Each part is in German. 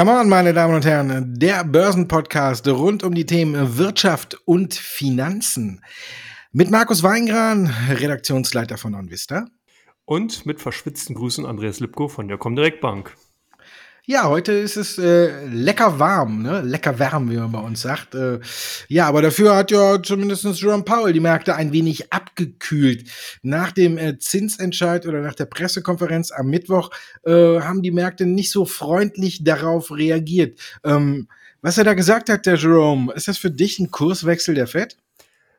Come on, meine Damen und Herren, der Börsenpodcast rund um die Themen Wirtschaft und Finanzen. Mit Markus Weingran, Redaktionsleiter von OnVista. Und mit verschwitzten Grüßen Andreas Lipko von der Comdirect Bank. Ja, heute ist es äh, lecker warm, ne? Lecker warm, wie man bei uns sagt. Äh, ja, aber dafür hat ja zumindest Jerome Powell die Märkte ein wenig abgekühlt. Nach dem äh, Zinsentscheid oder nach der Pressekonferenz am Mittwoch äh, haben die Märkte nicht so freundlich darauf reagiert. Ähm, was er da gesagt hat, der Jerome, ist das für dich ein Kurswechsel der Fed?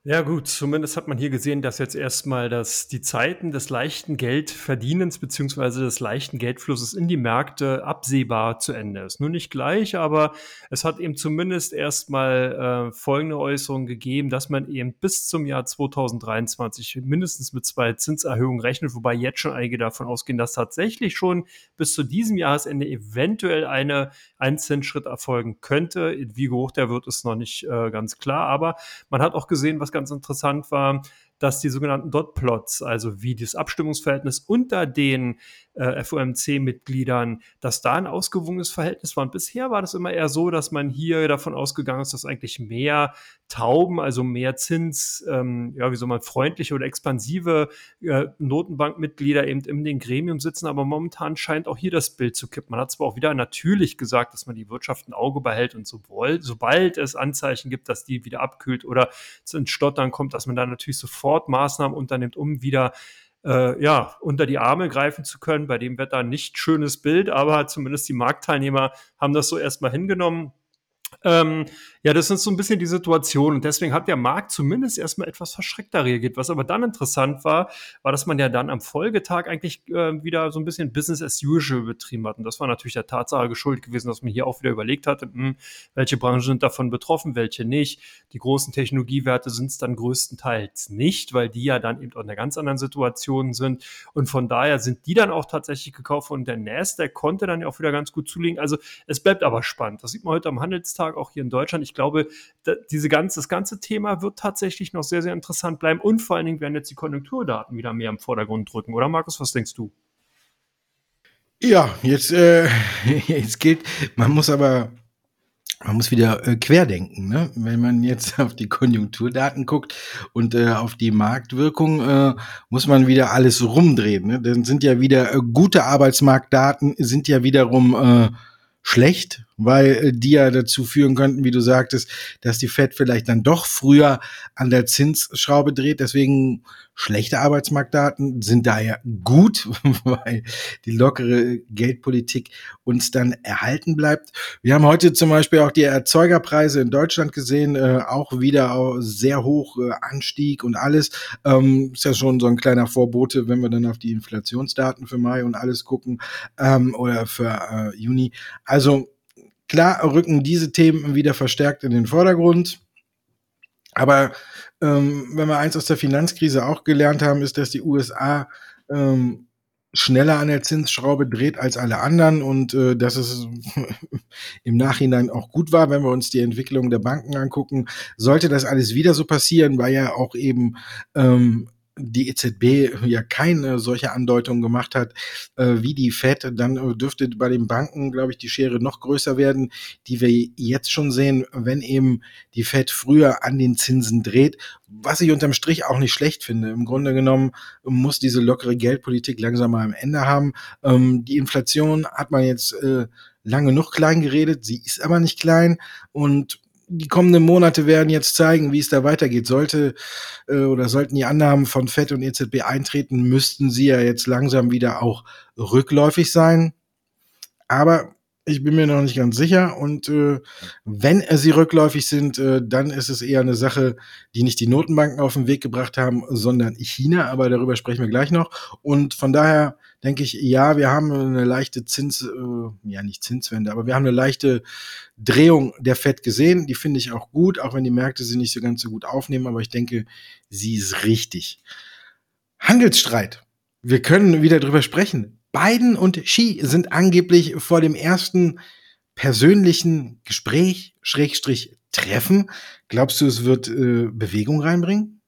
Ja gut, zumindest hat man hier gesehen, dass jetzt erstmal dass die Zeiten des leichten Geldverdienens beziehungsweise des leichten Geldflusses in die Märkte absehbar zu Ende ist. Nur nicht gleich, aber es hat eben zumindest erstmal äh, folgende Äußerung gegeben, dass man eben bis zum Jahr 2023 mindestens mit zwei Zinserhöhungen rechnet, wobei jetzt schon einige davon ausgehen, dass tatsächlich schon bis zu diesem Jahresende eventuell eine, ein Zinsschritt erfolgen könnte. Wie hoch der wird, ist noch nicht äh, ganz klar, aber man hat auch gesehen, was ganz interessant war, dass die sogenannten Dot-Plots, also wie das Abstimmungsverhältnis unter den äh, FOMC-Mitgliedern, dass da ein ausgewogenes Verhältnis war. Und bisher war das immer eher so, dass man hier davon ausgegangen ist, dass eigentlich mehr Tauben, also mehr Zins, ähm, ja, wie soll man, freundliche oder expansive äh, Notenbankmitglieder eben in den Gremium sitzen. Aber momentan scheint auch hier das Bild zu kippen. Man hat zwar auch wieder natürlich gesagt, dass man die Wirtschaft ein Auge behält und sobald, sobald es Anzeichen gibt, dass die wieder abkühlt oder ins Stottern kommt, dass man da natürlich sofort Maßnahmen unternimmt, um wieder äh, ja, unter die Arme greifen zu können. Bei dem Wetter nicht schönes Bild, aber zumindest die Marktteilnehmer haben das so erstmal hingenommen. Ähm, ja, das ist so ein bisschen die Situation und deswegen hat der Markt zumindest erstmal etwas verschreckter reagiert. Was aber dann interessant war, war, dass man ja dann am Folgetag eigentlich äh, wieder so ein bisschen Business as usual betrieben hat. Und das war natürlich der Tatsache geschuldet gewesen, dass man hier auch wieder überlegt hatte, mh, hm, welche Branchen sind davon betroffen, welche nicht. Die großen Technologiewerte sind es dann größtenteils nicht, weil die ja dann eben auch in einer ganz anderen Situation sind. Und von daher sind die dann auch tatsächlich gekauft und der Nasdaq konnte dann ja auch wieder ganz gut zulegen. Also es bleibt aber spannend. Das sieht man heute am Handelstag auch hier in Deutschland. Ich glaube, diese ganze, das ganze Thema wird tatsächlich noch sehr, sehr interessant bleiben und vor allen Dingen werden jetzt die Konjunkturdaten wieder mehr im Vordergrund drücken. Oder Markus, was denkst du? Ja, jetzt, äh, jetzt gilt, man muss aber man muss wieder äh, querdenken, ne? Wenn man jetzt auf die Konjunkturdaten guckt und äh, auf die Marktwirkung, äh, muss man wieder alles rumdrehen. Ne? Dann sind ja wieder äh, gute Arbeitsmarktdaten, sind ja wiederum äh, schlecht, weil äh, die ja dazu führen könnten, wie du sagtest, dass die Fed vielleicht dann doch früher an der Zinsschraube dreht. Deswegen schlechte Arbeitsmarktdaten sind daher gut, weil die lockere Geldpolitik uns dann erhalten bleibt. Wir haben heute zum Beispiel auch die Erzeugerpreise in Deutschland gesehen, äh, auch wieder sehr hoch äh, Anstieg und alles. Ähm, ist ja schon so ein kleiner Vorbote, wenn wir dann auf die Inflationsdaten für Mai und alles gucken ähm, oder für äh, Juni. Also Klar rücken diese Themen wieder verstärkt in den Vordergrund. Aber ähm, wenn wir eins aus der Finanzkrise auch gelernt haben, ist, dass die USA ähm, schneller an der Zinsschraube dreht als alle anderen und äh, dass es im Nachhinein auch gut war, wenn wir uns die Entwicklung der Banken angucken. Sollte das alles wieder so passieren, weil ja auch eben ähm, die EZB ja keine solche Andeutung gemacht hat äh, wie die Fed, dann äh, dürfte bei den Banken, glaube ich, die Schere noch größer werden, die wir jetzt schon sehen, wenn eben die Fed früher an den Zinsen dreht, was ich unterm Strich auch nicht schlecht finde. Im Grunde genommen muss diese lockere Geldpolitik langsam mal am Ende haben. Ähm, die Inflation hat man jetzt äh, lange noch klein geredet, sie ist aber nicht klein und die kommenden Monate werden jetzt zeigen, wie es da weitergeht. Sollte äh, oder sollten die Annahmen von FED und EZB eintreten, müssten sie ja jetzt langsam wieder auch rückläufig sein. Aber ich bin mir noch nicht ganz sicher. Und äh, wenn sie rückläufig sind, äh, dann ist es eher eine Sache, die nicht die Notenbanken auf den Weg gebracht haben, sondern China. Aber darüber sprechen wir gleich noch. Und von daher denke ich, ja, wir haben eine leichte Zins, äh, ja nicht Zinswende, aber wir haben eine leichte Drehung der Fed gesehen. Die finde ich auch gut, auch wenn die Märkte sie nicht so ganz so gut aufnehmen. Aber ich denke, sie ist richtig. Handelsstreit. Wir können wieder drüber sprechen. Biden und Xi sind angeblich vor dem ersten persönlichen Gespräch, Schrägstrich Treffen. Glaubst du, es wird äh, Bewegung reinbringen?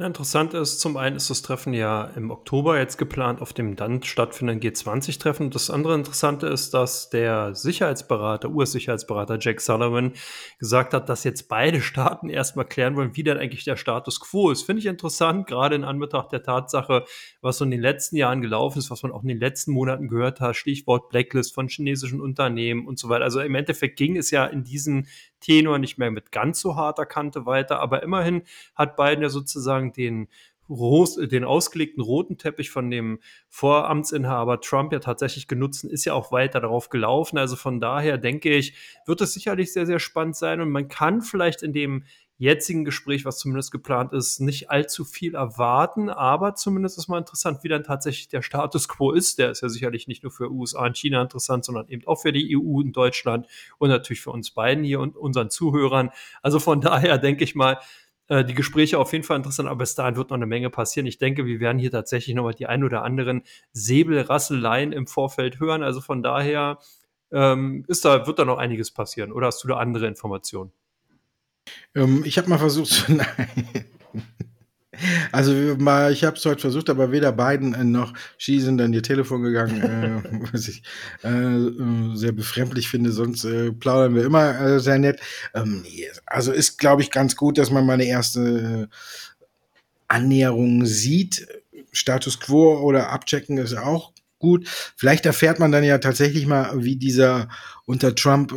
Na, interessant ist, zum einen ist das Treffen ja im Oktober jetzt geplant auf dem dann stattfindenden G20-Treffen. Das andere Interessante ist, dass der Sicherheitsberater, US-Sicherheitsberater Jack Sullivan gesagt hat, dass jetzt beide Staaten erstmal klären wollen, wie denn eigentlich der Status quo ist. Finde ich interessant, gerade in Anbetracht der Tatsache, was so in den letzten Jahren gelaufen ist, was man auch in den letzten Monaten gehört hat, Stichwort Blacklist von chinesischen Unternehmen und so weiter. Also im Endeffekt ging es ja in diesen Tenor nicht mehr mit ganz so harter Kante weiter, aber immerhin hat Biden ja sozusagen den den ausgelegten roten Teppich von dem Voramtsinhaber Trump ja tatsächlich genutzt ist ja auch weiter darauf gelaufen. Also von daher denke ich, wird es sicherlich sehr, sehr spannend sein und man kann vielleicht in dem jetzigen Gespräch, was zumindest geplant ist, nicht allzu viel erwarten, aber zumindest ist mal interessant, wie dann tatsächlich der Status quo ist. Der ist ja sicherlich nicht nur für USA und China interessant, sondern eben auch für die EU und Deutschland und natürlich für uns beiden hier und unseren Zuhörern. Also von daher denke ich mal, äh, die Gespräche auf jeden Fall interessant, aber bis dahin wird noch eine Menge passieren. Ich denke, wir werden hier tatsächlich nochmal die ein oder anderen Säbelrasseleien im Vorfeld hören. Also von daher ähm, ist da, wird da noch einiges passieren. Oder hast du da andere Informationen? Ähm, ich habe mal versucht zu nein. Also, mal ich habe es heute versucht, aber weder Biden, äh, noch Xi sind an ihr Telefon gegangen, äh, was ich, äh, äh, sehr befremdlich finde, sonst, äh, plaudern wir immer, äh, sehr nett. Ähm, also ist, glaube ich, ganz gut, dass man mal 'ne erste Annäherung sieht. Status quo oder abchecken ist auch gut. Vielleicht erfährt man dann ja tatsächlich mal, wie dieser unter Trump,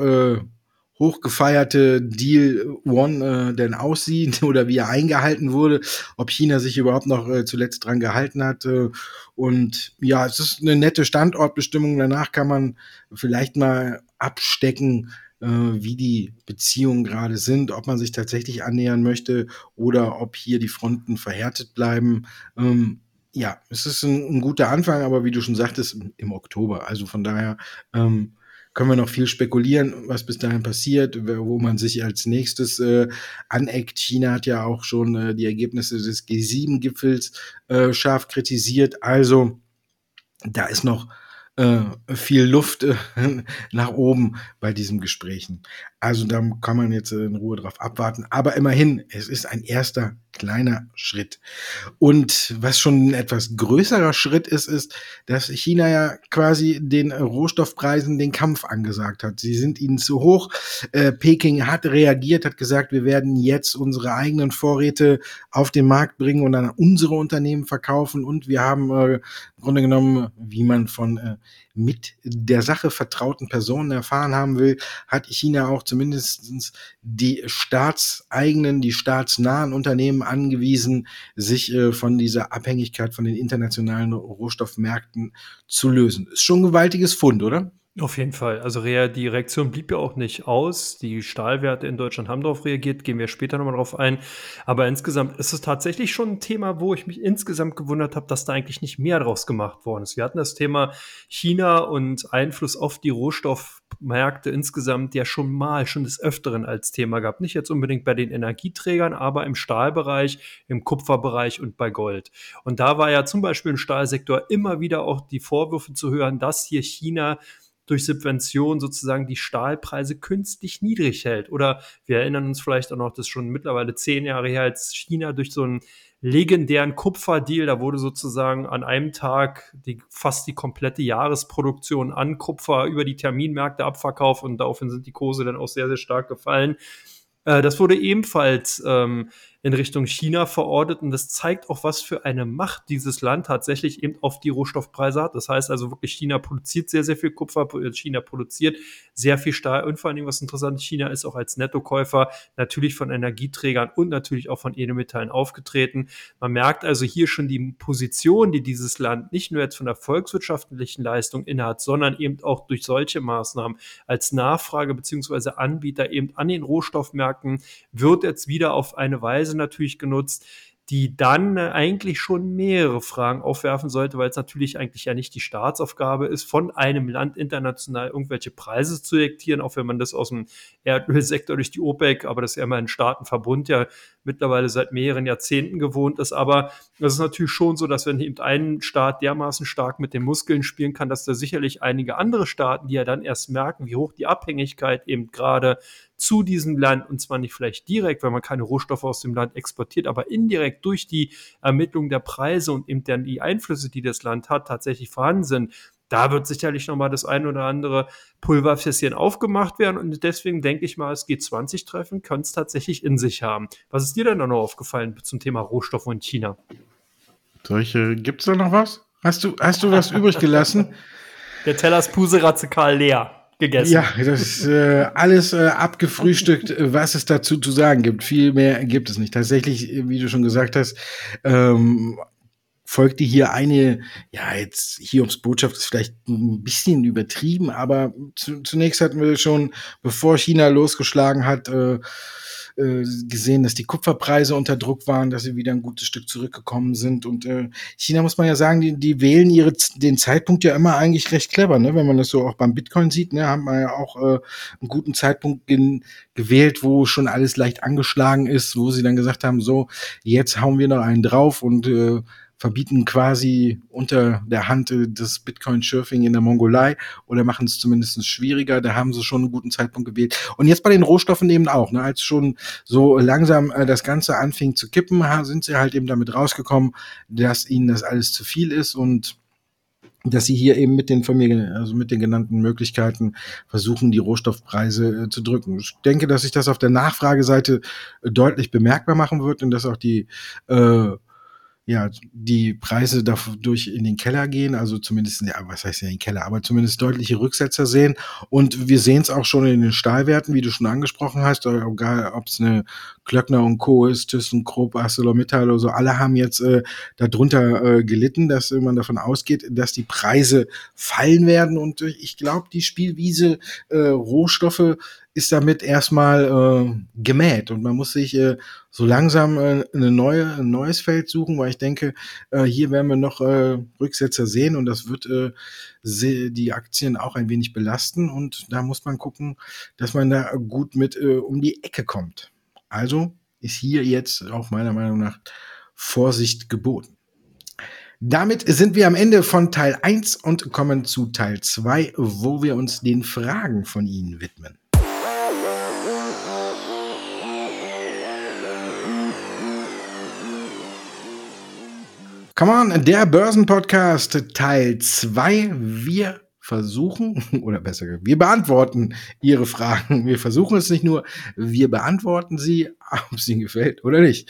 hochgefeierte Deal One äh, denn aussieht oder wie er eingehalten wurde, ob China sich überhaupt noch äh, zuletzt dran gehalten hat. Äh, und ja, es ist eine nette Standortbestimmung. Danach kann man vielleicht mal abstecken, äh, wie die Beziehungen gerade sind, ob man sich tatsächlich annähern möchte oder ob hier die Fronten verhärtet bleiben. Ähm, ja, es ist ein, ein, guter Anfang, aber wie du schon sagtest, im Oktober. Also von daher ähm, können wir noch viel spekulieren, was bis dahin passiert, wo man sich als nächstes äh, aneckt. China hat ja auch schon äh, die Ergebnisse des G7-Gipfels äh, scharf kritisiert. Also da ist noch viel Luft äh, nach oben bei diesen Gesprächen. Also da kann man jetzt in Ruhe drauf abwarten. Aber immerhin, es ist ein erster kleiner Schritt. Und was schon ein etwas größerer Schritt ist, ist, dass China ja quasi den Rohstoffpreisen den Kampf angesagt hat. Sie sind ihnen zu hoch. Äh, Peking hat reagiert, hat gesagt, wir werden jetzt unsere eigenen Vorräte auf den Markt bringen und an unsere Unternehmen verkaufen. Und wir haben äh, Grunde genommen, wie man von äh, mit der Sache vertrauten Personen erfahren haben will, hat China auch zumindest die staatseigenen, die staatsnahen Unternehmen angewiesen, sich äh, von dieser Abhängigkeit von den internationalen Rohstoffmärkten zu lösen. Ist schon ein gewaltiges Fund, oder? Auf jeden Fall. Also die Reaktion blieb ja auch nicht aus. Die Stahlwerte in Deutschland haben darauf reagiert, gehen wir später nochmal drauf ein. Aber insgesamt ist es tatsächlich schon ein Thema, wo ich mich insgesamt gewundert habe, dass da eigentlich nicht mehr draus gemacht worden ist. Wir hatten das Thema China und Einfluss auf die Rohstoffmärkte insgesamt ja schon mal, schon des Öfteren als Thema gehabt. Nicht jetzt unbedingt bei den Energieträgern, aber im Stahlbereich, im Kupferbereich und bei Gold. Und da war ja zum Beispiel im Stahlsektor immer wieder auch die Vorwürfe zu hören, dass hier China durch Subvention sozusagen die Stahlpreise künstlich niedrig hält. Oder wir erinnern uns vielleicht auch noch, das ist schon mittlerweile zehn Jahre her, als China durch so einen legendären Kupferdeal, da wurde sozusagen an einem Tag die, fast die komplette Jahresproduktion an Kupfer über die Terminmärkte abverkauft und daraufhin sind die Kurse dann auch sehr, sehr stark gefallen. Äh, das wurde ebenfalls ähm, in Richtung China verortet. Und das zeigt auch, was für eine Macht dieses Land tatsächlich eben auf die Rohstoffpreise hat. Das heißt also wirklich, China produziert sehr, sehr viel Kupfer, China produziert sehr viel Stahl und vor allen Dingen, was interessant China ist auch als Nettokäufer natürlich von Energieträgern und natürlich auch von Edelmetallen aufgetreten. Man merkt also hier schon die Position, die dieses Land nicht nur jetzt von der volkswirtschaftlichen Leistung innehat, sondern eben auch durch solche Maßnahmen als Nachfrage beziehungsweise Anbieter eben an den Rohstoffmärkten wird jetzt wieder auf eine Weise Weise natürlich genutzt, die dann äh, eigentlich schon mehrere Fragen aufwerfen sollte, weil es natürlich eigentlich ja nicht die Staatsaufgabe ist, von einem Land international irgendwelche Preise zu diktieren, auch wenn man das aus dem Erdölsektor durch die OPEC, aber das ist ja immer ein Staatenverbund ja mittlerweile seit mehreren Jahrzehnten gewohnt ist. Aber es ist natürlich schon so, dass wenn eben ein Staat dermaßen stark mit den Muskeln spielen kann, dass da sicherlich einige andere Staaten, die ja dann erst merken, wie hoch die Abhängigkeit eben gerade zu diesem Land und zwar nicht vielleicht direkt, weil man keine Rohstoffe aus dem Land exportiert, aber indirekt durch die Ermittlung der Preise und eben dann die Einflüsse, die das Land hat, tatsächlich vorhanden sind. Da wird sicherlich nochmal das ein oder andere Pulverfässchen aufgemacht werden und deswegen denke ich mal, das G20-Treffen könnte es tatsächlich in sich haben. Was ist dir denn noch aufgefallen zum Thema Rohstoffe und China? Solche, gibt es da noch was? Hast du, hast du was übrig gelassen? Der Teller ist puserazikal leer gegessen. Ja, das ist äh, alles äh, abgefrühstückt, was es dazu zu sagen gibt. Viel mehr gibt es nicht. Tatsächlich, wie du schon gesagt hast, ähm, folgte hier eine, ja, jetzt Hiobs Botschaft ist vielleicht ein bisschen übertrieben, aber zu, zunächst hatten wir schon, bevor China losgeschlagen hat, äh, äh, gesehen, dass die Kupferpreise unter Druck waren, dass sie wieder ein gutes Stück zurückgekommen sind. Und äh, China muss man ja sagen, die, die wählen ihre, den Zeitpunkt ja immer eigentlich recht clever, ne? Wenn man das so auch beim Bitcoin sieht, ne, haben wir ja auch äh, einen guten Zeitpunkt gewählt, wo schon alles leicht angeschlagen ist, wo sie dann gesagt haben, so, jetzt hauen wir noch einen drauf und äh, verbieten quasi unter der Hand äh, das Bitcoin-Surfing in der Mongolei oder machen es zumindest schwieriger. Da haben sie schon einen guten Zeitpunkt gewählt. Und jetzt bei den Rohstoffen eben auch. Ne? Als schon so langsam äh, das Ganze anfing zu kippen, sind sie halt eben damit rausgekommen, dass ihnen das alles zu viel ist und dass sie hier eben mit den Familien, also mit den genannten Möglichkeiten versuchen, die Rohstoffpreise äh, zu drücken. Ich denke, dass sich das auf der Nachfrageseite äh, deutlich bemerkbar machen wird und dass auch die äh, ja, die Preise dadurch in den Keller gehen, also zumindest, ja, was heißt ja in den Keller, aber zumindest deutliche Rücksetzer sehen. Und wir sehen es auch schon in den Stahlwerten, wie du schon angesprochen hast, egal ob es eine Klöckner und Co. ist, ThyssenKrupp, ArcelorMittal oder so, alle haben jetzt äh, darunter äh, gelitten, dass man davon ausgeht, dass die Preise fallen werden. Und äh, ich glaube, die Spielwiese äh, Rohstoffe ist damit erstmal äh, gemäht und man muss sich äh, so langsam äh, eine neue, ein neues Feld suchen, weil ich denke, äh, hier werden wir noch äh, Rücksetzer sehen und das wird äh, die Aktien auch ein wenig belasten und da muss man gucken, dass man da gut mit äh, um die Ecke kommt. Also ist hier jetzt auch meiner Meinung nach Vorsicht geboten. Damit sind wir am Ende von Teil 1 und kommen zu Teil 2, wo wir uns den Fragen von Ihnen widmen. Come on, der Börsenpodcast Teil 2. Wir versuchen, oder besser gesagt, wir beantworten Ihre Fragen. Wir versuchen es nicht nur, wir beantworten sie, ob es Ihnen gefällt oder nicht.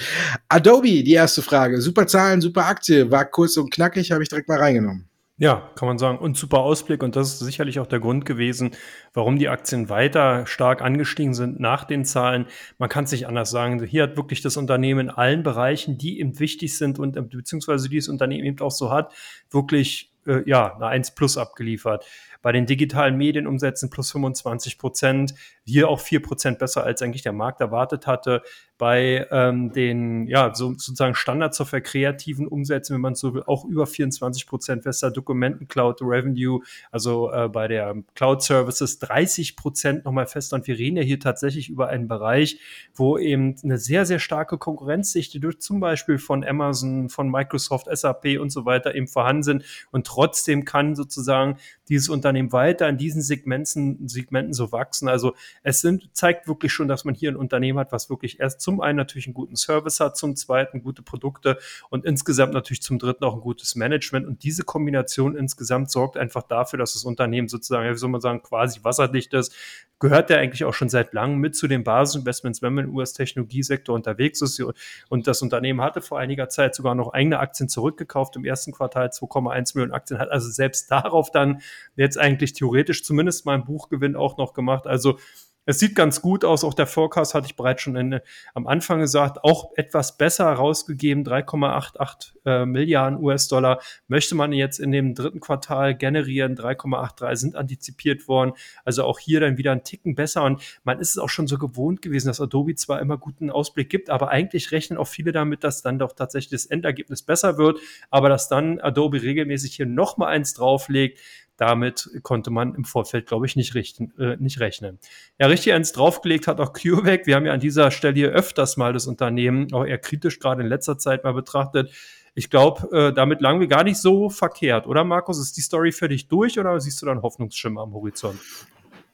Adobe, die erste Frage. Super Zahlen, super Aktie. War kurz und knackig, habe ich direkt mal reingenommen. Ja, kann man sagen. Und super Ausblick. Und das ist sicherlich auch der Grund gewesen, warum die Aktien weiter stark angestiegen sind nach den Zahlen. Man kann es nicht anders sagen. Hier hat wirklich das Unternehmen in allen Bereichen, die eben wichtig sind und beziehungsweise dieses Unternehmen eben auch so hat, wirklich äh, ja, eine 1 plus abgeliefert. Bei den digitalen Medienumsätzen plus 25 Prozent, hier auch 4 Prozent besser, als eigentlich der Markt erwartet hatte. Bei ähm, den, ja, so, sozusagen Standardsoftware kreativen Umsätzen, wenn man so will, auch über 24 Prozent besser. Dokumenten-Cloud Revenue, also äh, bei der Cloud Services 30 Prozent nochmal fester. Und wir reden ja hier tatsächlich über einen Bereich, wo eben eine sehr, sehr starke Konkurrenzsichte durch zum Beispiel von Amazon, von Microsoft, SAP und so weiter eben vorhanden sind. Und trotzdem kann sozusagen dieses Unternehmen weiter in diesen Segmenten, Segmenten so wachsen. Also es sind, zeigt wirklich schon, dass man hier ein Unternehmen hat, was wirklich erst zum einen natürlich einen guten Service hat, zum zweiten gute Produkte und insgesamt natürlich zum dritten auch ein gutes Management. Und diese Kombination insgesamt sorgt einfach dafür, dass das Unternehmen sozusagen, wie soll man sagen, quasi wasserdicht ist, gehört ja eigentlich auch schon seit langem mit zu den Basisinvestments, wenn man im US-Technologiesektor unterwegs ist. Und das Unternehmen hatte vor einiger Zeit sogar noch eigene Aktien zurückgekauft im ersten Quartal, 2,1 Millionen Aktien, hat also selbst darauf dann jetzt eigentlich theoretisch zumindest mal einen Buchgewinn auch noch gemacht. Also es sieht ganz gut aus. Auch der Forecast hatte ich bereits schon in, am Anfang gesagt, auch etwas besser rausgegeben. 3,88 äh, Milliarden US-Dollar möchte man jetzt in dem dritten Quartal generieren. 3,83 sind antizipiert worden. Also auch hier dann wieder ein Ticken besser. Und man ist es auch schon so gewohnt gewesen, dass Adobe zwar immer guten Ausblick gibt, aber eigentlich rechnen auch viele damit, dass dann doch tatsächlich das Endergebnis besser wird. Aber dass dann Adobe regelmäßig hier nochmal eins drauflegt, damit konnte man im Vorfeld, glaube ich, nicht, richten, äh, nicht rechnen. Ja, richtig eins draufgelegt hat auch CureVac. Wir haben ja an dieser Stelle hier öfters mal das Unternehmen auch eher kritisch gerade in letzter Zeit mal betrachtet. Ich glaube, äh, damit lagen wir gar nicht so verkehrt, oder Markus? Ist die Story für dich durch oder siehst du da einen Hoffnungsschimmer am Horizont?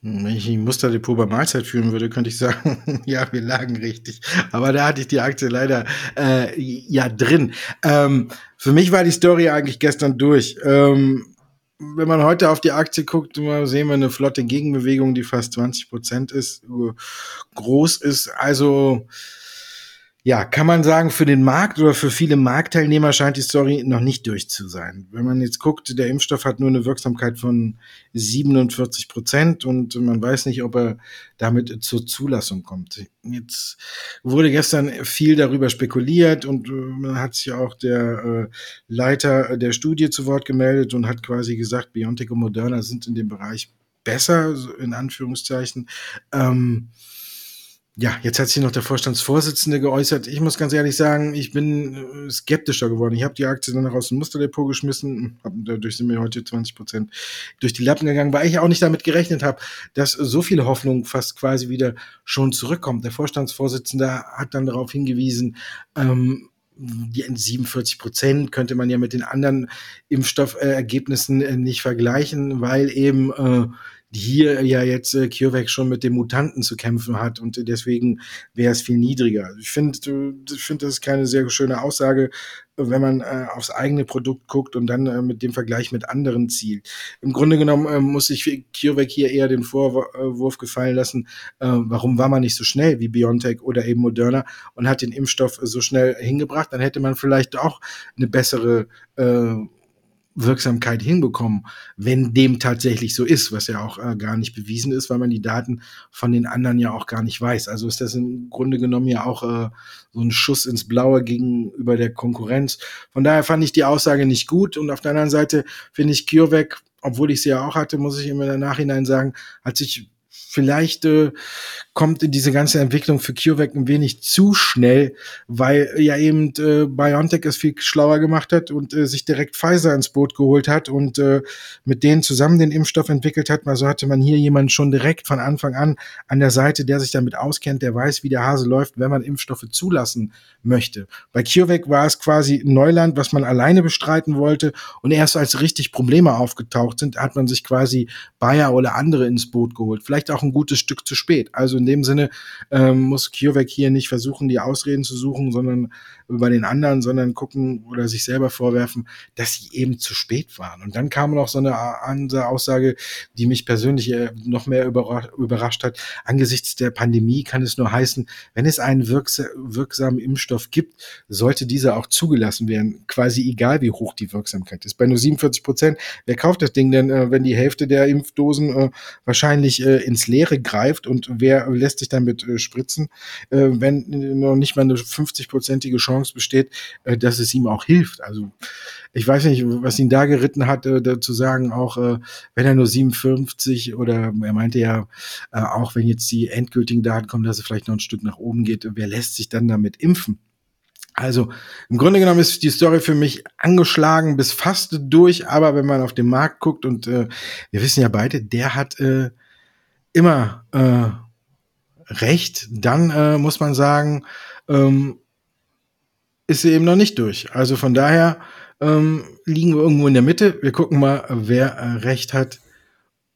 Wenn ich ein Musterdepot bei Mahlzeit führen würde, könnte ich sagen, ja, wir lagen richtig. Aber da hatte ich die Aktie leider äh, ja drin. Ähm, für mich war die Story eigentlich gestern durch. Ähm, wenn man heute auf die Aktie guckt, sehen wir eine flotte Gegenbewegung, die fast 20 Prozent ist, groß ist. Also ja, kann man sagen, für den Markt oder für viele Marktteilnehmer scheint die Story noch nicht durch zu sein. Wenn man jetzt guckt, der Impfstoff hat nur eine Wirksamkeit von 47 Prozent und man weiß nicht, ob er damit zur Zulassung kommt. Jetzt wurde gestern viel darüber spekuliert und äh, man hat sich auch der äh, Leiter der Studie zu Wort gemeldet und hat quasi gesagt, BioNTech und Moderna sind in dem Bereich besser, in Anführungszeichen. Ähm, ja, jetzt hat sich noch der Vorstandsvorsitzende geäußert. Ich muss ganz ehrlich sagen, ich bin äh, skeptischer geworden. Ich habe die Aktie dann noch aus dem Musterdepot geschmissen. Hab, dadurch sind mir heute 20 Prozent durch die Lappen gegangen, weil ich auch nicht damit gerechnet habe, dass so viele Hoffnung fast quasi wieder schon zurückkommt. Der Vorstandsvorsitzende hat dann darauf hingewiesen, ähm, die 47 Prozent könnte man ja mit den anderen Impfstoffergebnissen äh, nicht vergleichen, weil eben äh, hier ja jetzt äh, CureVac schon mit dem Mutanten zu kämpfen hat und deswegen wäre es viel niedriger. Ich finde, äh, ich finde, das ist keine sehr schöne Aussage, wenn man äh, aufs eigene Produkt guckt und dann äh, mit dem Vergleich mit anderen zielt. Im Grunde genommen äh, muss sich CureVac hier eher den Vorwurf gefallen lassen, äh, warum war man nicht so schnell wie BioNTech oder eben Moderna und hat den Impfstoff so schnell hingebracht, dann hätte man vielleicht auch eine bessere äh, Wirksamkeit hinbekommen, wenn dem tatsächlich so ist, was ja auch äh, gar nicht bewiesen ist, weil man die Daten von den anderen ja auch gar nicht weiß. Also ist das im Grunde genommen ja auch äh, so ein Schuss ins Blaue gegenüber der Konkurrenz. Von daher fand ich die Aussage nicht gut und auf der anderen Seite finde ich CureVac, obwohl ich sie ja auch hatte, muss ich immer im Nachhinein sagen, hat sich vielleicht äh, kommt diese ganze Entwicklung für CureVac ein wenig zu schnell, weil ja eben äh, BioNTech es viel schlauer gemacht hat und äh, sich direkt Pfizer ins Boot geholt hat und äh, mit denen zusammen den Impfstoff entwickelt hat. Also hatte man hier jemanden schon direkt von Anfang an an der Seite, der sich damit auskennt, der weiß, wie der Hase läuft, wenn man Impfstoffe zulassen möchte. Bei CureVac war es quasi Neuland, was man alleine bestreiten wollte und erst als richtig Probleme aufgetaucht sind, hat man sich quasi Bayer oder andere ins Boot geholt. Vielleicht auch ein gutes Stück zu spät. Also in dem Sinne ähm, muss CureVac hier nicht versuchen, die Ausreden zu suchen, sondern über den anderen, sondern gucken oder sich selber vorwerfen, dass sie eben zu spät waren. Und dann kam noch so eine Aussage, die mich persönlich äh, noch mehr überrascht hat. Angesichts der Pandemie kann es nur heißen, wenn es einen wirksamen Impfstoff gibt, sollte dieser auch zugelassen werden, quasi egal wie hoch die Wirksamkeit ist. Bei nur 47 Prozent, wer kauft das Ding denn, äh, wenn die Hälfte der Impfdosen äh, wahrscheinlich ins Leere greift und wer lässt sich damit spritzen, wenn noch nicht mal eine 50-prozentige Chance besteht, äh, dass es ihm auch hilft. Also ich weiß nicht, was ihn da geritten hat, äh, zu sagen, auch äh, wenn er nur 57 oder er meinte ja, äh, auch wenn jetzt die endgültigen Daten kommen, dass es vielleicht noch ein Stück nach oben geht, wer lässt sich dann damit impfen? Also im Grunde genommen ist die Story für mich angeschlagen bis fast durch, aber wenn man auf den Markt guckt und äh, wir wissen ja beide, der hat äh, immer äh, recht, dann äh, muss man sagen, ähm, ist sie eben noch nicht durch. Also von daher ähm, liegen wir irgendwo in der Mitte. Wir gucken mal, wer äh, recht hat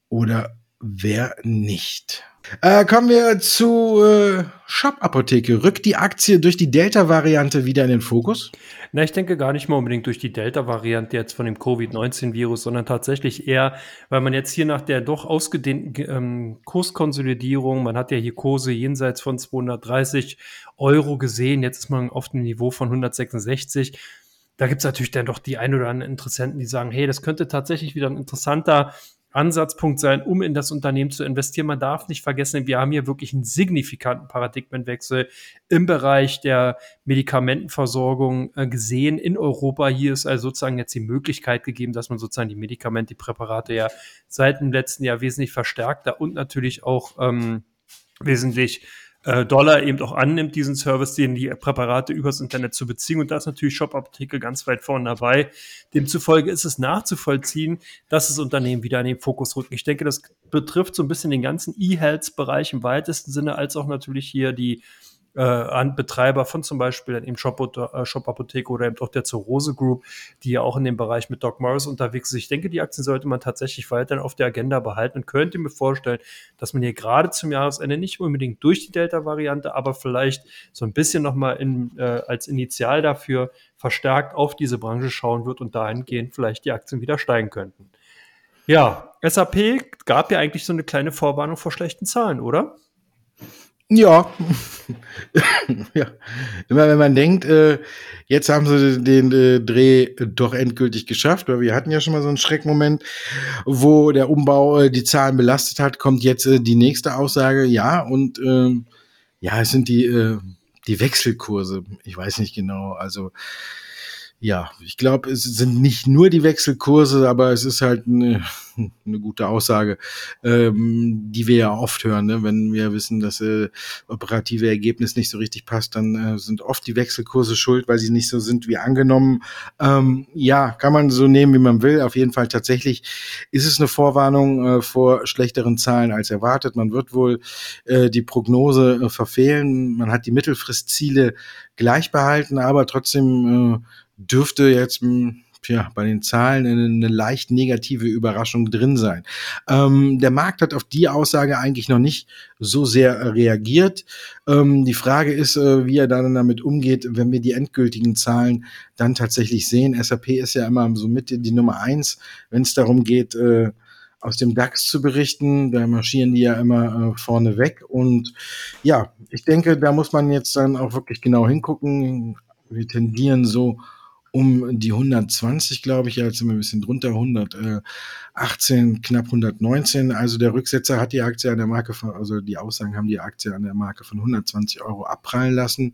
oder wer nicht. Äh, kommen wir zu äh, Shop-Apotheke. Rückt die Aktie durch die Delta-Variante wieder in den Fokus? Na, ich denke gar nicht mal unbedingt durch die Delta-Variante jetzt von dem Covid-19-Virus, sondern tatsächlich eher, weil man jetzt hier nach der doch ausgedehnten ähm, Kurskonsolidierung, man hat ja hier Kurse jenseits von 230 Euro gesehen, jetzt ist man auf dem Niveau von 166 da gibt es natürlich dann doch die ein oder anderen Interessenten, die sagen, hey, das könnte tatsächlich wieder ein interessanter Ansatzpunkt sein, um in das Unternehmen zu investieren. Man darf nicht vergessen, wir haben hier wirklich einen signifikanten Paradigmenwechsel im Bereich der Medikamentenversorgung äh, gesehen in Europa. Hier ist also sozusagen jetzt die Möglichkeit gegeben, dass man sozusagen die Medikamente, die Präparate ja seit dem letzten Jahr wesentlich verstärkter und natürlich auch ähm, wesentlich äh, Dollar eben auch annimmt, diesen Service, den die Präparate übers Internet zu beziehen. Und da ist natürlich Shop Apotheke ganz weit vorne dabei. Demzufolge ist es nachzuvollziehen, dass das Unternehmen wieder in den Fokus rückt. Ich denke, das betrifft so ein bisschen den ganzen E-Health-Bereich im weitesten Sinne, als auch natürlich hier die äh, an Betreiber von zum Beispiel eben Shop, äh, Shop Apotheke oder eben auch der Zurose Group, die ja auch in dem Bereich mit Doc Morris unterwegs ist. Ich denke, die Aktien sollte man tatsächlich weiterhin auf der Agenda behalten und könnte mir vorstellen, dass man hier gerade zum Jahresende nicht unbedingt durch die Delta-Variante, aber vielleicht so ein bisschen nochmal in, äh, als Initial dafür verstärkt auf diese Branche schauen wird und dahingehend vielleicht die Aktien wieder steigen könnten. Ja, SAP gab ja eigentlich so eine kleine Vorwarnung vor schlechten Zahlen, oder? Ja. ja. Immer wenn man denkt, äh, jetzt haben sie den äh, Dreh doch endgültig geschafft, weil wir hatten ja schon mal so einen Schreckmoment, wo der Umbau äh, die Zahlen belastet hat, kommt jetzt äh, die nächste Aussage, ja, und ähm, ja, es sind die, äh, die Wechselkurse. Ich weiß nicht genau, also ja, ich glaube, es sind nicht nur die Wechselkurse, aber es ist halt eine, eine gute Aussage, ähm, die wir ja oft hören. Ne? Wenn wir wissen, dass äh, operative Ergebnis nicht so richtig passt, dann äh, sind oft die Wechselkurse schuld, weil sie nicht so sind wie angenommen. Ähm, ja, kann man so nehmen, wie man will. Auf jeden Fall tatsächlich ist es eine Vorwarnung äh, vor schlechteren Zahlen als erwartet. Man wird wohl äh, die Prognose äh, verfehlen. Man hat die Mittelfristziele gleich behalten, aber trotzdem äh, dürfte jetzt hm, ja, bei den Zahlen eine, eine leicht negative Überraschung drin sein. Ähm, der Markt hat auf die Aussage eigentlich noch nicht so sehr reagiert. Ähm, die Frage ist, äh, wie er dann damit umgeht, wenn wir die endgültigen Zahlen dann tatsächlich sehen. SAP ist ja immer so mit die Nummer eins, wenn es darum geht, äh, aus dem DAX zu berichten. Da marschieren die ja immer äh, vorne weg. Und ja, ich denke, da muss man jetzt dann auch wirklich genau hingucken. Wir tendieren so um die 120, glaube ich, ja, jetzt sind wir ein bisschen drunter, 118, knapp 119. Also der Rücksetzer hat die Aktie an der Marke von, also die Aussagen haben die Aktie an der Marke von 120 Euro abprallen lassen.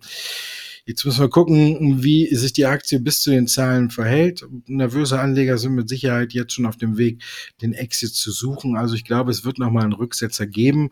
Jetzt müssen wir gucken, wie sich die Aktie bis zu den Zahlen verhält. Nervöse Anleger sind mit Sicherheit jetzt schon auf dem Weg, den Exit zu suchen. Also ich glaube, es wird nochmal einen Rücksetzer geben.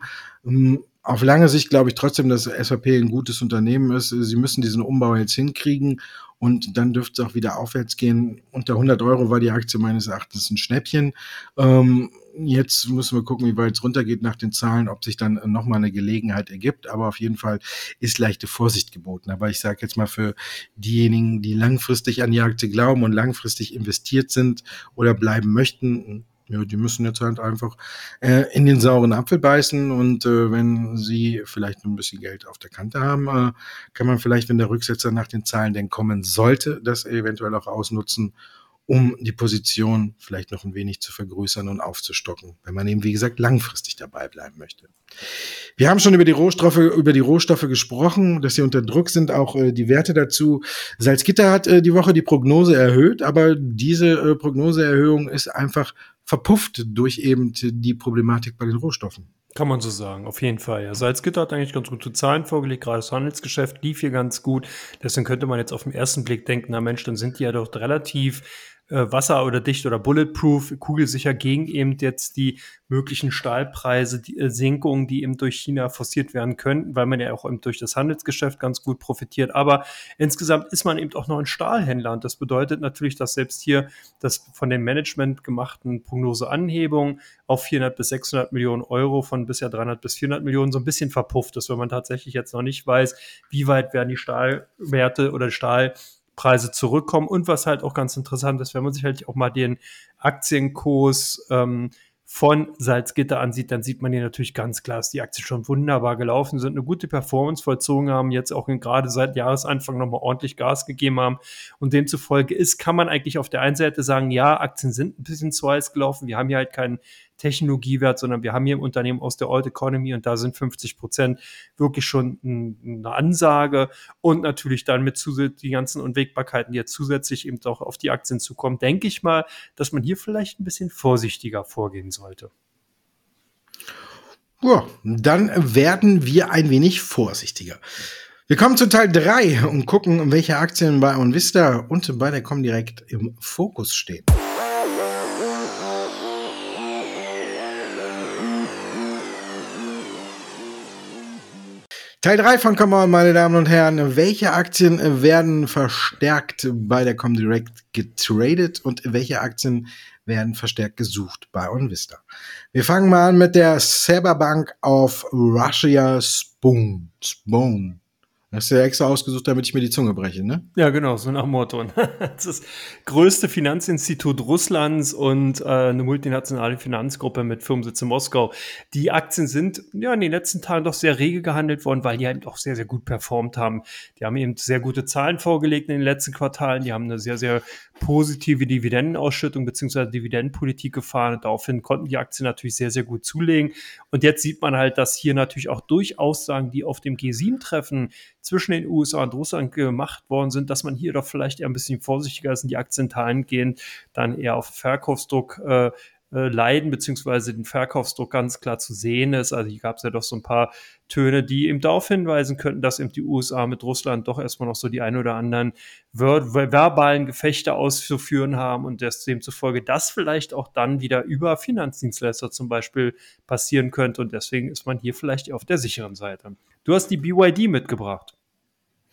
Auf lange Sicht glaube ich trotzdem, dass SAP ein gutes Unternehmen ist. Sie müssen diesen Umbau jetzt hinkriegen und dann dürfte es auch wieder aufwärts gehen. Unter 100 Euro war die Aktie meines Erachtens ein Schnäppchen. Ähm, jetzt müssen wir gucken, wie weit es runtergeht nach den Zahlen, ob sich dann nochmal eine Gelegenheit ergibt. Aber auf jeden Fall ist leichte Vorsicht geboten. Aber ich sage jetzt mal für diejenigen, die langfristig an die Aktie glauben und langfristig investiert sind oder bleiben möchten, ja, die müssen jetzt halt einfach äh, in den sauren Apfel beißen und äh, wenn sie vielleicht ein bisschen Geld auf der Kante haben, äh, kann man vielleicht, wenn der Rücksetzer nach den Zahlen denn kommen sollte, das eventuell auch ausnutzen, um die Position vielleicht noch ein wenig zu vergrößern und aufzustocken, wenn man eben, wie gesagt, langfristig dabei bleiben möchte. Wir haben schon über die Rohstoffe, über die Rohstoffe gesprochen, dass sie unter Druck sind, auch äh, die Werte dazu. Salzgitter hat äh, die Woche die Prognose erhöht, aber diese äh, Prognoseerhöhung ist einfach verpufft durch eben die Problematik bei den Rohstoffen. Kann man so sagen, auf jeden Fall. Ja. Salzgitter hat eigentlich ganz gute Zahlen vorgelegt, gerade das Handelsgeschäft lief hier ganz gut. Deswegen könnte man jetzt auf den ersten Blick denken, na Mensch, dann sind die ja doch relativ äh, wasser- oder dicht oder bulletproof, kugelsicher gegen eben jetzt die möglichen Stahlpreise, die äh, Senkungen, die eben durch China forciert werden könnten, weil man ja auch eben durch das Handelsgeschäft ganz gut profitiert. Aber insgesamt ist man eben auch noch ein Stahlhändler und das bedeutet natürlich, dass selbst hier das von dem Management gemachten Prognoseanhebung auf 400 bis 600 Millionen Euro von bisher 300 bis 400 Millionen so ein bisschen verpufft ist, weil man tatsächlich jetzt noch nicht weiß, wie weit werden die Stahlwerte oder Stahl Preise zurückkommen. Und was halt auch ganz interessant ist, wenn man sich halt auch mal den Aktienkurs ähm, von Salzgitter ansieht, dann sieht man hier natürlich ganz klar, dass die Aktien schon wunderbar gelaufen sind, eine gute Performance vollzogen haben, jetzt auch gerade seit Jahresanfang nochmal ordentlich Gas gegeben haben. Und demzufolge ist, kann man eigentlich auf der einen Seite sagen, ja, Aktien sind ein bisschen zu heiß gelaufen. Wir haben hier halt keinen Technologiewert, sondern wir haben hier Unternehmen aus der Old Economy und da sind 50 Prozent wirklich schon eine Ansage und natürlich dann mit die ganzen Unwägbarkeiten, die jetzt zusätzlich eben auch auf die Aktien zukommen, denke ich mal, dass man hier vielleicht ein bisschen vorsichtiger vorgehen sollte. Ja, dann werden wir ein wenig vorsichtiger. Wir kommen zu Teil 3 und gucken, welche Aktien bei OnVista und bei der Comdirect im Fokus stehen. Teil 3 von Come On, meine Damen und Herren. Welche Aktien werden verstärkt bei der Comdirect getradet und welche Aktien werden verstärkt gesucht bei OnVista? Wir fangen mal an mit der Cyberbank auf Russia Spoon. Spoon. Hast du ja extra ausgesucht, damit ich mir die Zunge breche, ne? Ja, genau, so nach Motto. das ist das größte Finanzinstitut Russlands und äh, eine multinationale Finanzgruppe mit Firmensitz in Moskau. Die Aktien sind ja in den letzten Tagen doch sehr rege gehandelt worden, weil die eben doch sehr, sehr gut performt haben. Die haben eben sehr gute Zahlen vorgelegt in den letzten Quartalen. Die haben eine sehr, sehr positive Dividendenausschüttung bzw. Dividendenpolitik gefahren. Und daraufhin konnten die Aktien natürlich sehr, sehr gut zulegen. Und jetzt sieht man halt, dass hier natürlich auch durch Aussagen, die auf dem G7-Treffen zwischen den USA und Russland gemacht worden sind, dass man hier doch vielleicht eher ein bisschen vorsichtiger ist und die Aktien dahingehend dann eher auf Verkaufsdruck äh, äh, leiden, beziehungsweise den Verkaufsdruck ganz klar zu sehen ist. Also hier gab es ja doch so ein paar Töne, die eben darauf hinweisen könnten, dass eben die USA mit Russland doch erstmal noch so die ein oder anderen ver verbalen Gefechte auszuführen haben und das demzufolge das vielleicht auch dann wieder über Finanzdienstleister zum Beispiel passieren könnte. Und deswegen ist man hier vielleicht auf der sicheren Seite. Du hast die BYD mitgebracht.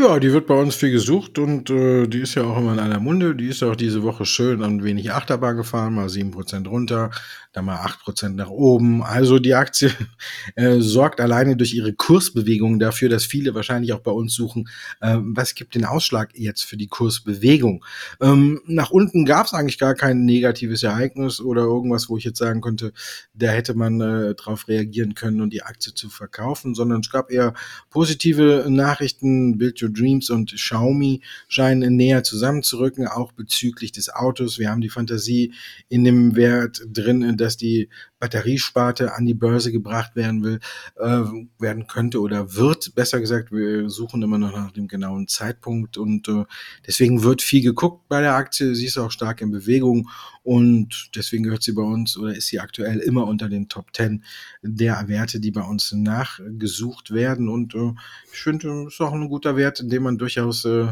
Ja, die wird bei uns viel gesucht und äh, die ist ja auch immer in einer Munde. Die ist auch diese Woche schön ein wenig Achterbahn gefahren, mal 7% runter, dann mal 8% nach oben. Also die Aktie äh, sorgt alleine durch ihre Kursbewegung dafür, dass viele wahrscheinlich auch bei uns suchen, äh, was gibt den Ausschlag jetzt für die Kursbewegung. Ähm, nach unten gab es eigentlich gar kein negatives Ereignis oder irgendwas, wo ich jetzt sagen könnte, da hätte man äh, drauf reagieren können und die Aktie zu verkaufen, sondern es gab eher positive Nachrichten, Bild Dreams und Xiaomi scheinen näher zusammenzurücken, auch bezüglich des Autos. Wir haben die Fantasie in dem Wert drin, dass die Batteriesparte an die Börse gebracht werden will, äh, werden könnte oder wird. Besser gesagt, wir suchen immer noch nach dem genauen Zeitpunkt und äh, deswegen wird viel geguckt bei der Aktie. Sie ist auch stark in Bewegung und deswegen gehört sie bei uns oder ist sie aktuell immer unter den Top 10 der Werte, die bei uns nachgesucht werden. Und äh, ich finde, es ist auch ein guter Wert, den man durchaus äh,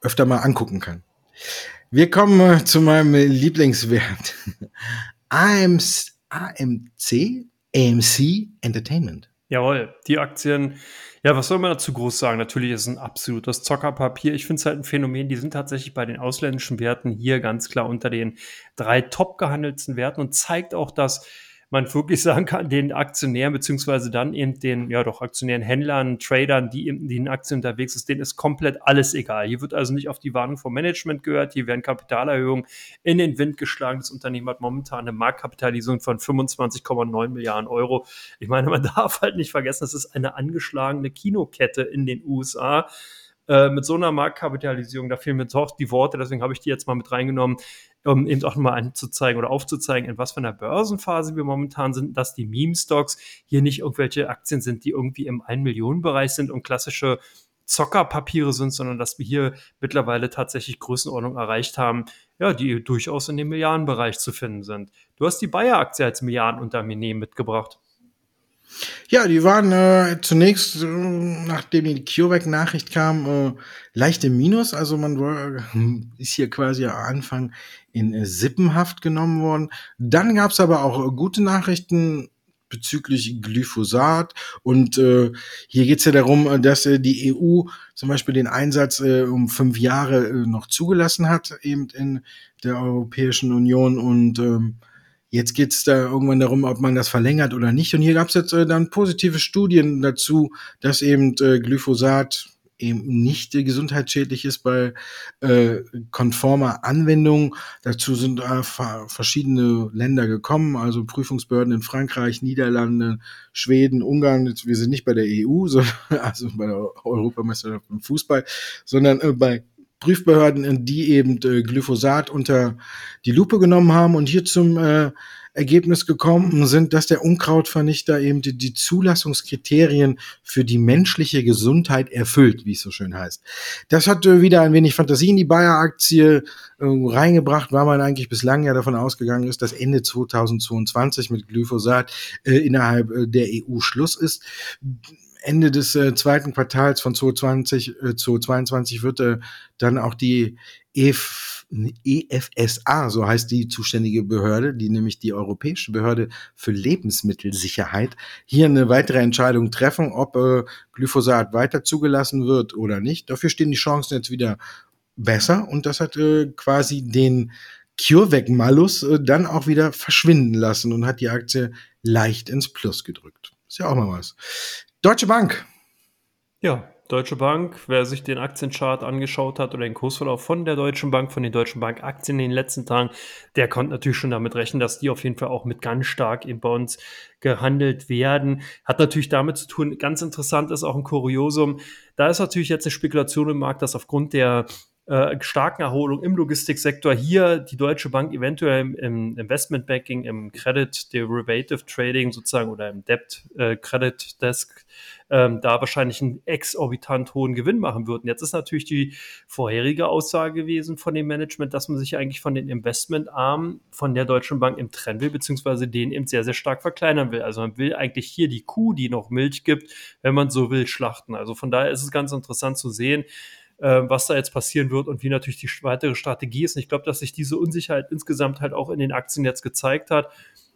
öfter mal angucken kann. Wir kommen äh, zu meinem Lieblingswert. AMC, AMC, AMC Entertainment. Jawohl, die Aktien, ja, was soll man dazu groß sagen? Natürlich ist es ein absolutes Zockerpapier. Ich finde es halt ein Phänomen, die sind tatsächlich bei den ausländischen Werten hier ganz klar unter den drei top gehandelten Werten und zeigt auch, dass man wirklich sagen kann, den Aktionären, beziehungsweise dann eben den, ja doch, Aktionären, Händlern, Tradern, die in den Aktien unterwegs ist, denen ist komplett alles egal. Hier wird also nicht auf die Warnung vom Management gehört, hier werden Kapitalerhöhungen in den Wind geschlagen. Das Unternehmen hat momentan eine Marktkapitalisierung von 25,9 Milliarden Euro. Ich meine, man darf halt nicht vergessen, es ist eine angeschlagene Kinokette in den USA äh, mit so einer Marktkapitalisierung, da fehlen mir doch die Worte, deswegen habe ich die jetzt mal mit reingenommen um eben auch nochmal anzuzeigen oder aufzuzeigen, in was für einer Börsenphase wir momentan sind, dass die Meme-Stocks hier nicht irgendwelche Aktien sind, die irgendwie im 1-Millionen-Bereich sind und klassische Zockerpapiere sind, sondern dass wir hier mittlerweile tatsächlich Größenordnung erreicht haben, ja, die durchaus in dem Milliardenbereich zu finden sind. Du hast die Bayer-Aktie als Milliardenunternehmen mitgebracht. Ja, die waren äh, zunächst, äh, nachdem die CureVac-Nachricht kam, äh, leicht im Minus. Also man war, ist hier quasi am Anfang in äh, Sippenhaft genommen worden. Dann gab es aber auch äh, gute Nachrichten bezüglich Glyphosat. Und äh, hier geht es ja darum, äh, dass äh, die EU zum Beispiel den Einsatz äh, um fünf Jahre äh, noch zugelassen hat, eben in der Europäischen Union. Und ähm, Jetzt geht es da irgendwann darum, ob man das verlängert oder nicht. Und hier gab es jetzt äh, dann positive Studien dazu, dass eben äh, Glyphosat eben nicht äh, gesundheitsschädlich ist bei äh, konformer Anwendung. Dazu sind äh, verschiedene Länder gekommen, also Prüfungsbehörden in Frankreich, Niederlande, Schweden, Ungarn. Wir sind nicht bei der EU, sondern, also bei der Europameisterschaft im Fußball, sondern äh, bei Prüfbehörden, die eben äh, Glyphosat unter die Lupe genommen haben und hier zum äh, Ergebnis gekommen sind, dass der Unkrautvernichter eben die, die, Zulassungskriterien für die menschliche Gesundheit erfüllt, wie es so schön heißt. Das hat äh, wieder ein wenig Fantasie in die Bayer-Aktie äh, reingebracht, weil man eigentlich bislang ja davon ausgegangen ist, dass Ende 2022 mit Glyphosat äh, innerhalb äh, der EU Schluss ist Ende des äh, zweiten Quartals von 2020, äh, 2022 wird äh, dann auch die EF, EFSA, so heißt die zuständige Behörde, die nämlich die Europäische Behörde für Lebensmittelsicherheit, hier eine weitere Entscheidung treffen, ob äh, Glyphosat weiter zugelassen wird oder nicht. Dafür stehen die Chancen jetzt wieder besser und das hat äh, quasi den CureVac-Malus äh, dann auch wieder verschwinden lassen und hat die Aktie leicht ins Plus gedrückt. Ist ja auch mal was. Deutsche Bank. Ja, Deutsche Bank, wer sich den Aktienchart angeschaut hat oder den Kursverlauf von der Deutschen Bank, von den Deutschen Bank Aktien in den letzten Tagen, der konnte natürlich schon damit rechnen, dass die auf jeden Fall auch mit ganz stark in Bonds gehandelt werden. Hat natürlich damit zu tun, ganz interessant ist auch ein Kuriosum. Da ist natürlich jetzt eine Spekulation im Markt, dass aufgrund der äh, starken Erholung im Logistiksektor hier die Deutsche Bank eventuell im, im Investmentbanking, im Credit Derivative Trading sozusagen oder im Debt äh, Credit Desk ähm, da wahrscheinlich einen exorbitant hohen Gewinn machen würden. Jetzt ist natürlich die vorherige Aussage gewesen von dem Management, dass man sich eigentlich von den Investmentarmen von der Deutschen Bank im trennen will, beziehungsweise den eben sehr, sehr stark verkleinern will. Also man will eigentlich hier die Kuh, die noch Milch gibt, wenn man so will, schlachten. Also von daher ist es ganz interessant zu sehen, äh, was da jetzt passieren wird und wie natürlich die weitere Strategie ist. Und ich glaube, dass sich diese Unsicherheit insgesamt halt auch in den Aktien jetzt gezeigt hat,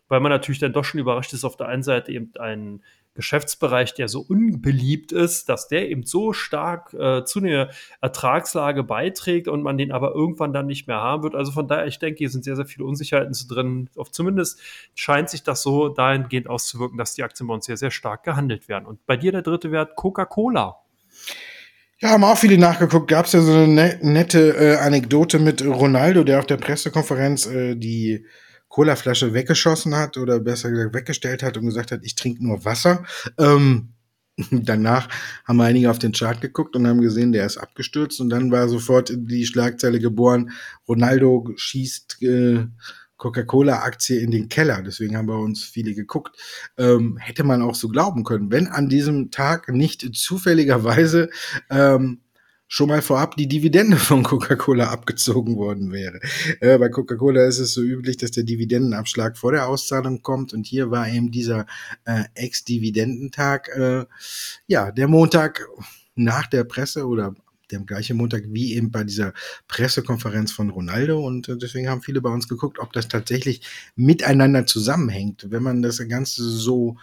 weil man natürlich dann doch schon überrascht ist, auf der einen Seite eben ein Geschäftsbereich, der so unbeliebt ist, dass der eben so stark äh, zu einer Ertragslage beiträgt und man den aber irgendwann dann nicht mehr haben wird. Also von daher, ich denke, hier sind sehr, sehr viele Unsicherheiten drin. Auf zumindest scheint sich das so dahingehend auszuwirken, dass die Aktien bei uns sehr, sehr stark gehandelt werden. Und bei dir der dritte Wert, Coca-Cola. Ja, haben auch viele nachgeguckt. Gab es ja so eine ne-, nette äh, Anekdote mit Ronaldo, der auf der Pressekonferenz äh, die Colaflasche weggeschossen hat oder besser gesagt weggestellt hat und gesagt hat, ich trinke nur Wasser. Ähm, danach haben einige auf den Chart geguckt und haben gesehen, der ist abgestürzt und dann war sofort die Schlagzeile geboren, Ronaldo schießt äh, Coca-Cola-Aktie in den Keller. Deswegen haben wir uns viele geguckt. Ähm, hätte man auch so glauben können, wenn an diesem Tag nicht zufälligerweise ähm, schon mal vorab die Dividende von Coca-Cola abgezogen worden wäre. Äh, bei Coca-Cola ist es so üblich, dass der Dividendenabschlag vor der Auszahlung kommt und hier war eben dieser äh, Ex-Dividendentag, äh, ja, der Montag nach der Presse oder der gleiche Montag wie eben bei dieser Pressekonferenz von Ronaldo und äh, deswegen haben viele bei uns geguckt, ob das tatsächlich miteinander zusammenhängt. Wenn man das Ganze so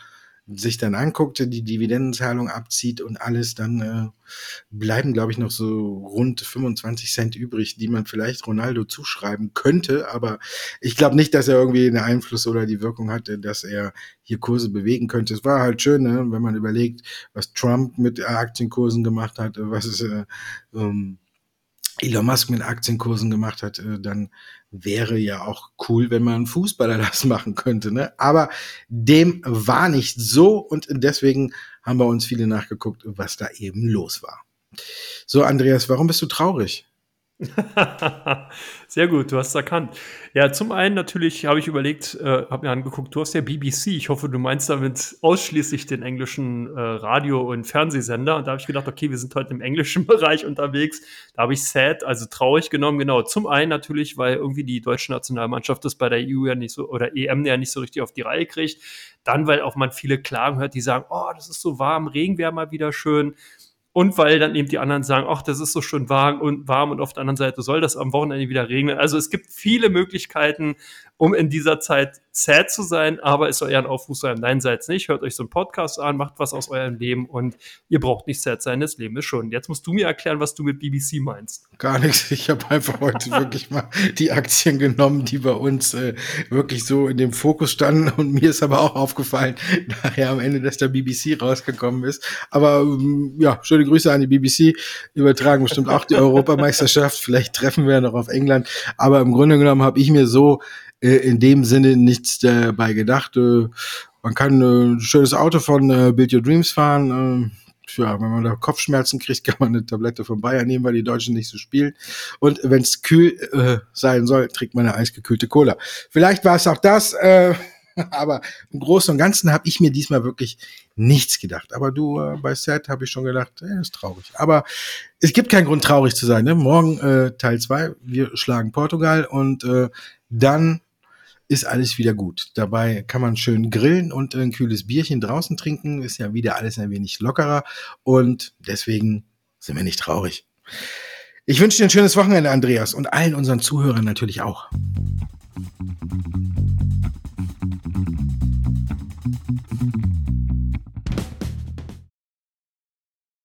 sich dann anguckt, die Dividendenzahlung abzieht und alles, dann äh, bleiben, glaube ich, noch so rund 25 Cent übrig, die man vielleicht Ronaldo zuschreiben könnte. Aber ich glaube nicht, dass er irgendwie einen Einfluss oder die Wirkung hatte, dass er hier Kurse bewegen könnte. Es war halt schön, ne, wenn man überlegt, was Trump mit Aktienkursen gemacht hat, was es äh, ähm, Elon Musk mit Aktienkursen gemacht hat, äh, dann wäre ja auch cool, wenn man Fußballer das machen könnte. Ne? Aber dem war nicht so und deswegen haben wir uns viele nachgeguckt, was da eben los war. So, Andreas, warum bist du traurig? Sehr gut, du hast es erkannt. Ja, zum einen natürlich habe ich überlegt, äh, habe mir angeguckt, du hast ja BBC. Ich hoffe, du meinst damit ausschließlich den englischen äh, Radio- und Fernsehsender. Und da habe ich gedacht, okay, wir sind heute im englischen Bereich unterwegs. Da habe ich sad, also traurig genommen. Genau, zum einen natürlich, weil irgendwie die deutsche Nationalmannschaft das bei der EU ja nicht so oder EM ja nicht so richtig auf die Reihe kriegt. Dann, weil auch man viele Klagen hört, die sagen, oh, das ist so warm, Regen wäre mal wieder schön. Und weil dann eben die anderen sagen, ach, das ist so schön warm und warm und auf der anderen Seite soll das am Wochenende wieder regnen. Also es gibt viele Möglichkeiten, um in dieser Zeit sad zu sein, aber es soll eher ein Aufruf sein, nein, seid nicht, hört euch so einen Podcast an, macht was aus eurem Leben und ihr braucht nicht sad sein, das Leben ist schon. Jetzt musst du mir erklären, was du mit BBC meinst. Gar nichts, ich habe einfach heute wirklich mal die Aktien genommen, die bei uns äh, wirklich so in dem Fokus standen. Und mir ist aber auch aufgefallen, nachher am Ende, dass der BBC rausgekommen ist. Aber ähm, ja, schöne Grüße an die BBC, übertragen bestimmt auch die Europameisterschaft, vielleicht treffen wir ja noch auf England, aber im Grunde genommen habe ich mir so in dem Sinne nichts dabei gedacht. Äh, man kann äh, ein schönes Auto von Build Your Dreams fahren. ja, wenn man da Kopfschmerzen kriegt, kann man eine Tablette von Bayern nehmen, weil die Deutschen nicht so spielen. Und wenn es kühl äh, sein soll, trinkt man eine eisgekühlte Cola. Vielleicht war es auch das, äh, aber im Großen und Ganzen habe ich mir diesmal wirklich nichts gedacht. Aber du, äh, bei Set habe ich schon gedacht, äh, ist traurig. Aber es gibt keinen Grund, traurig zu sein. Ne? Morgen äh, Teil zwei, wir schlagen Portugal und äh, dann ist alles wieder gut. Dabei kann man schön grillen und ein kühles Bierchen draußen trinken. Ist ja wieder alles ein wenig lockerer und deswegen sind wir nicht traurig. Ich wünsche dir ein schönes Wochenende, Andreas, und allen unseren Zuhörern natürlich auch.